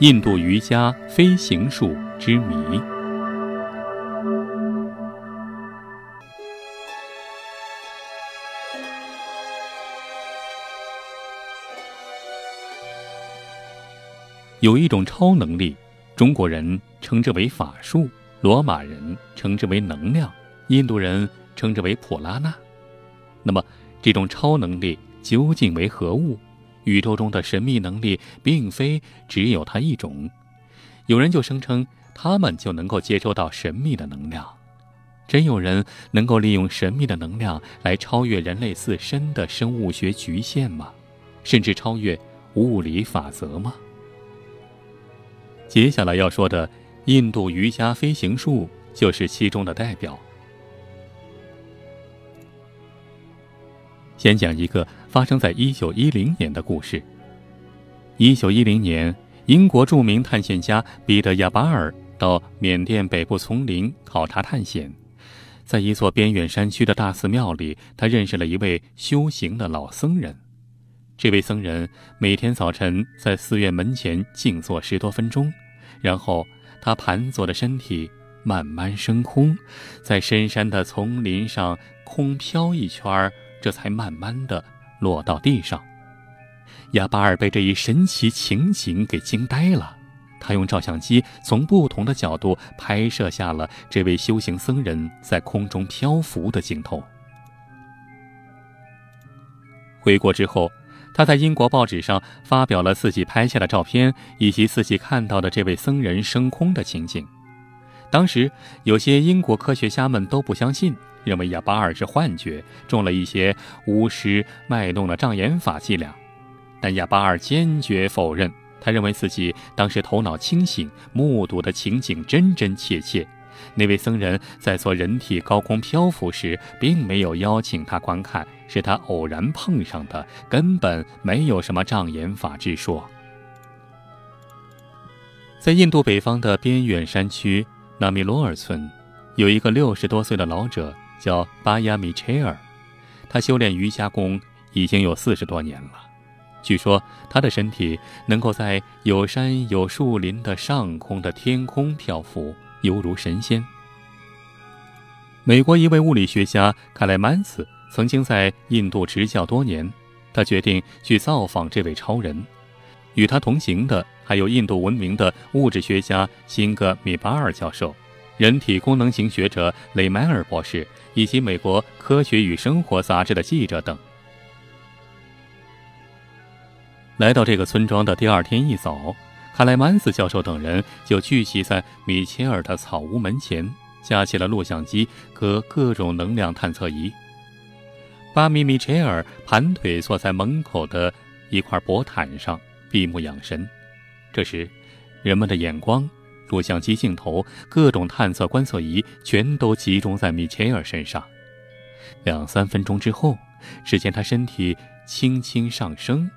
印度瑜伽飞行术之谜。有一种超能力，中国人称之为法术，罗马人称之为能量，印度人称之为普拉纳。那么，这种超能力究竟为何物？宇宙中的神秘能力并非只有它一种。有人就声称他们就能够接收到神秘的能量。真有人能够利用神秘的能量来超越人类自身的生物学局限吗？甚至超越物理法则吗？接下来要说的印度瑜伽飞行术就是其中的代表。先讲一个发生在一九一零年的故事。一九一零年，英国著名探险家彼得·亚巴尔到缅甸北部丛林考察探险，在一座边远山区的大寺庙里，他认识了一位修行的老僧人。这位僧人每天早晨在寺院门前静坐十多分钟，然后他盘坐的身体慢慢升空，在深山的丛林上空飘一圈儿，这才慢慢的落到地上。亚巴尔被这一神奇情景给惊呆了，他用照相机从不同的角度拍摄下了这位修行僧人在空中漂浮的镜头。回国之后。他在英国报纸上发表了自己拍下的照片，以及自己看到的这位僧人升空的情景。当时有些英国科学家们都不相信，认为亚巴尔是幻觉，中了一些巫师卖弄的障眼法伎俩。但亚巴尔坚决否认，他认为自己当时头脑清醒，目睹的情景真真切切。那位僧人在做人体高空漂浮时，并没有邀请他观看，是他偶然碰上的，根本没有什么障眼法之说。在印度北方的边远山区纳米罗尔村，有一个六十多岁的老者，叫巴亚米切尔，他修炼瑜伽功已经有四十多年了。据说他的身体能够在有山有树林的上空的天空漂浮。犹如神仙。美国一位物理学家卡莱曼斯曾经在印度执教多年，他决定去造访这位超人。与他同行的还有印度闻名的物质学家辛格米巴尔教授、人体功能型学者雷迈尔博士，以及美国《科学与生活》杂志的记者等。来到这个村庄的第二天一早。卡莱曼斯教授等人就聚集在米切尔的草屋门前，架起了录像机和各种能量探测仪。巴米米切尔盘腿坐在门口的一块薄毯上，闭目养神。这时，人们的眼光、录像机镜头、各种探测观测仪全都集中在米切尔身上。两三分钟之后，只见他身体轻轻上升，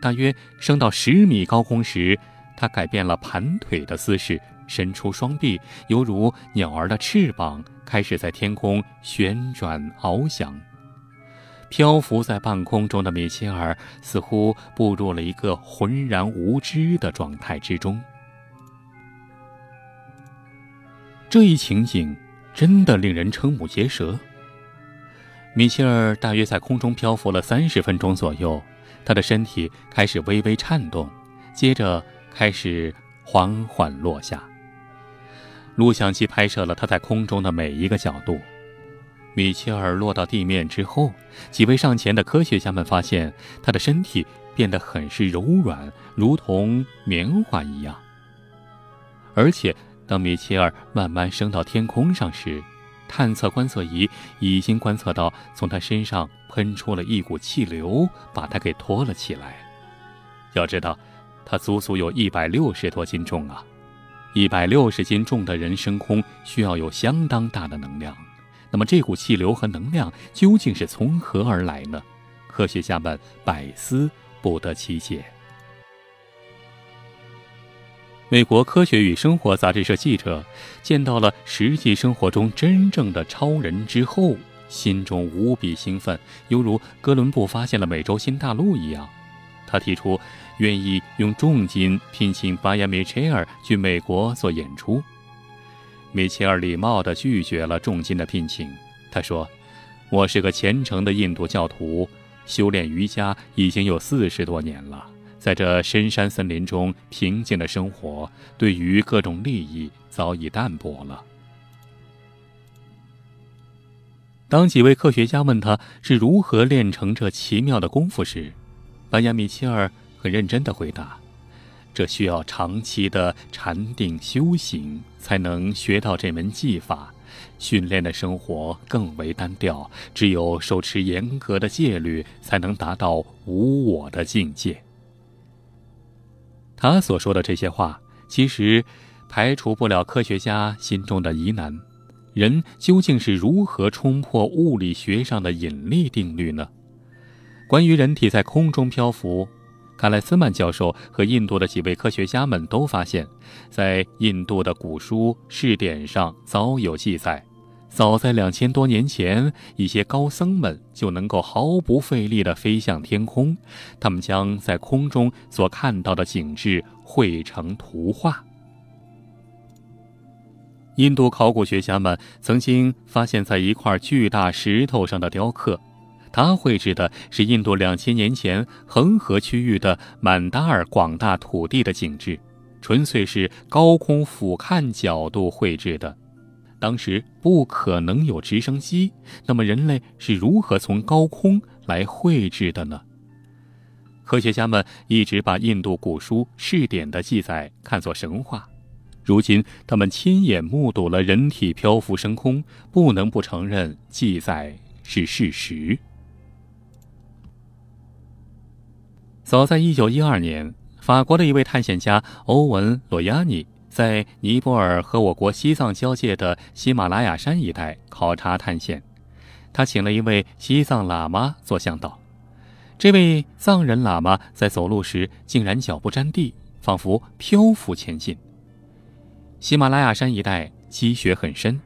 大约升到十米高空时。他改变了盘腿的姿势，伸出双臂，犹如鸟儿的翅膀，开始在天空旋转翱翔。漂浮在半空中的米切尔似乎步入了一个浑然无知的状态之中。这一情景真的令人瞠目结舌。米切尔大约在空中漂浮了三十分钟左右，他的身体开始微微颤动，接着。开始缓缓落下。录像机拍摄了他在空中的每一个角度。米切尔落到地面之后，几位上前的科学家们发现他的身体变得很是柔软，如同棉花一样。而且，当米切尔慢慢升到天空上时，探测观测仪已经观测到从他身上喷出了一股气流，把他给拖了起来。要知道。他足足有一百六十多斤重啊！一百六十斤重的人升空需要有相当大的能量。那么这股气流和能量究竟是从何而来呢？科学家们百思不得其解。美国《科学与生活》杂志社记者见到了实际生活中真正的超人之后，心中无比兴奋，犹如哥伦布发现了美洲新大陆一样。他提出愿意用重金聘请巴亚米切尔去美国做演出。米切尔礼貌地拒绝了重金的聘请。他说：“我是个虔诚的印度教徒，修炼瑜伽已经有四十多年了。在这深山森林中平静的生活，对于各种利益早已淡薄了。”当几位科学家问他是如何练成这奇妙的功夫时，班亚米切尔很认真地回答。这需要长期的禅定修行才能学到这门技法，训练的生活更为单调，只有手持严格的戒律，才能达到无我的境界。他所说的这些话，其实排除不了科学家心中的疑难：人究竟是如何冲破物理学上的引力定律呢？关于人体在空中漂浮。卡莱斯曼教授和印度的几位科学家们都发现，在印度的古书试点上早有记载。早在两千多年前，一些高僧们就能够毫不费力地飞向天空，他们将在空中所看到的景致绘成图画。印度考古学家们曾经发现，在一块巨大石头上的雕刻。他绘制的是印度两千年前恒河区域的满达尔广大土地的景致，纯粹是高空俯瞰角度绘制的。当时不可能有直升机，那么人类是如何从高空来绘制的呢？科学家们一直把印度古书试点的记载看作神话，如今他们亲眼目睹了人体漂浮升空，不能不承认记载是事实。早在1912年，法国的一位探险家欧文·罗亚尼在尼泊尔和我国西藏交界的喜马拉雅山一带考察探险。他请了一位西藏喇嘛做向导。这位藏人喇嘛在走路时竟然脚不沾地，仿佛漂浮前进。喜马拉雅山一带积雪很深，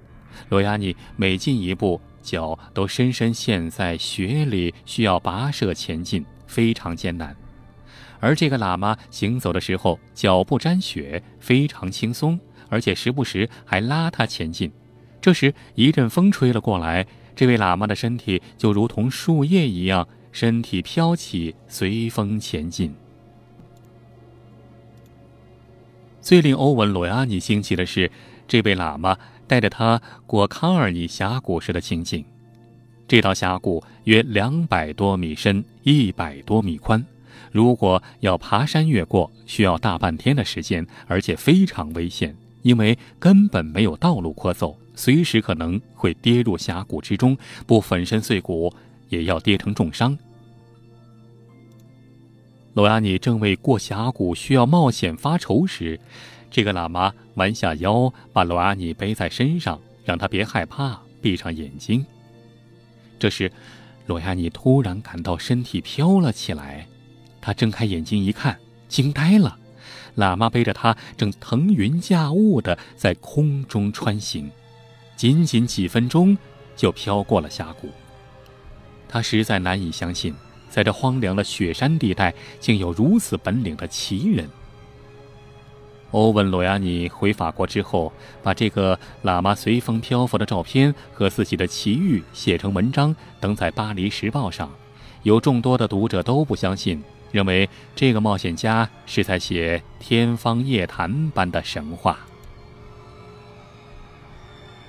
罗亚尼每进一步，脚都深深陷在雪里，需要跋涉前进，非常艰难。而这个喇嘛行走的时候，脚不沾雪，非常轻松，而且时不时还拉他前进。这时一阵风吹了过来，这位喇嘛的身体就如同树叶一样，身体飘起，随风前进。最令欧文·罗亚尼惊奇的是，这位喇嘛带着他过康尔尼峡谷时的情景。这道峡谷约两百多米深，一百多米宽。如果要爬山越过，需要大半天的时间，而且非常危险，因为根本没有道路可走，随时可能会跌入峡谷之中，不粉身碎骨也要跌成重伤。罗亚尼正为过峡谷需要冒险发愁时，这个喇嘛弯下腰，把罗亚尼背在身上，让他别害怕，闭上眼睛。这时，罗亚尼突然感到身体飘了起来。他睁开眼睛一看，惊呆了。喇嘛背着他，正腾云驾雾地在空中穿行，仅仅几分钟就飘过了峡谷。他实在难以相信，在这荒凉的雪山地带，竟有如此本领的奇人。欧文·罗亚尼回法国之后，把这个喇嘛随风漂浮的照片和自己的奇遇写成文章，登在《巴黎时报》上。有众多的读者都不相信。认为这个冒险家是在写天方夜谭般的神话。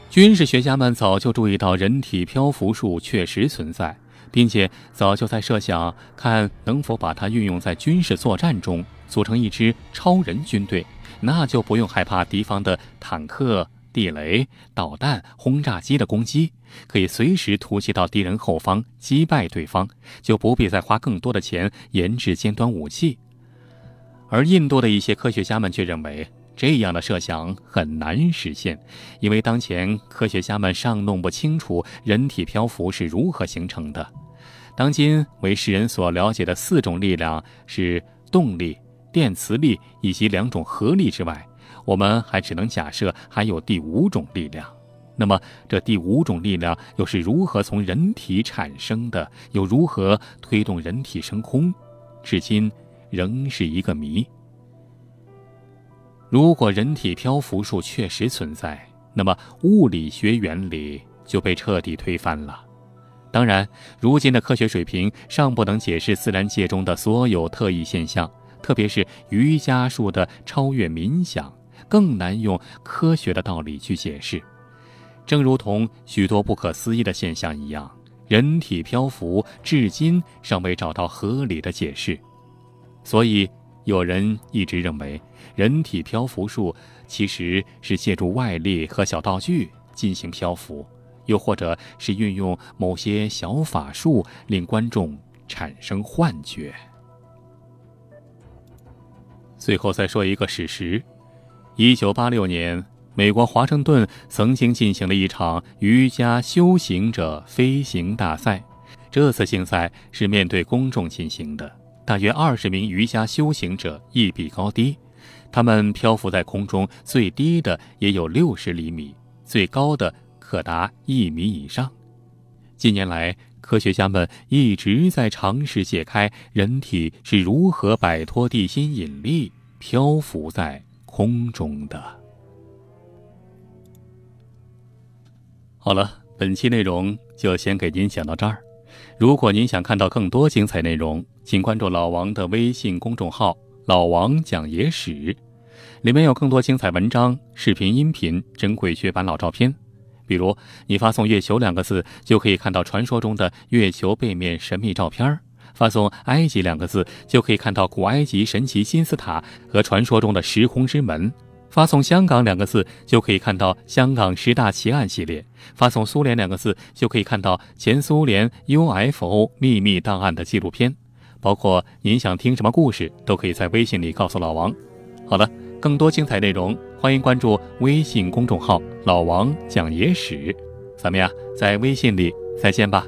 军事学家们早就注意到人体漂浮术确实存在，并且早就在设想看能否把它运用在军事作战中，组成一支超人军队，那就不用害怕敌方的坦克。地雷、导弹、轰炸机的攻击，可以随时突袭到敌人后方，击败对方，就不必再花更多的钱研制尖端武器。而印度的一些科学家们却认为，这样的设想很难实现，因为当前科学家们尚弄不清楚人体漂浮是如何形成的。当今为世人所了解的四种力量是动力、电磁力以及两种合力之外。我们还只能假设还有第五种力量，那么这第五种力量又是如何从人体产生的？又如何推动人体升空？至今仍是一个谜。如果人体漂浮术确实存在，那么物理学原理就被彻底推翻了。当然，如今的科学水平尚不能解释自然界中的所有特异现象，特别是瑜伽术的超越冥想，更难用科学的道理去解释。正如同许多不可思议的现象一样，人体漂浮至今尚未找到合理的解释。所以，有人一直认为，人体漂浮术其实是借助外力和小道具进行漂浮。又或者是运用某些小法术，令观众产生幻觉。最后再说一个史实：一九八六年，美国华盛顿曾经进行了一场瑜伽修行者飞行大赛。这次竞赛是面对公众进行的，大约二十名瑜伽修行者一比高低，他们漂浮在空中，最低的也有六十厘米，最高的。可达一米以上。近年来，科学家们一直在尝试解开人体是如何摆脱地心引力漂浮在空中的。好了，本期内容就先给您讲到这儿。如果您想看到更多精彩内容，请关注老王的微信公众号“老王讲野史”，里面有更多精彩文章、视频、音频、珍贵绝版老照片。比如，你发送“月球”两个字，就可以看到传说中的月球背面神秘照片儿；发送“埃及”两个字，就可以看到古埃及神奇金字塔和传说中的时空之门；发送“香港”两个字，就可以看到香港十大奇案系列；发送“苏联”两个字，就可以看到前苏联 UFO 秘密档案的纪录片。包括您想听什么故事，都可以在微信里告诉老王。好了。更多精彩内容，欢迎关注微信公众号“老王讲野史”。咱们呀，在微信里再见吧。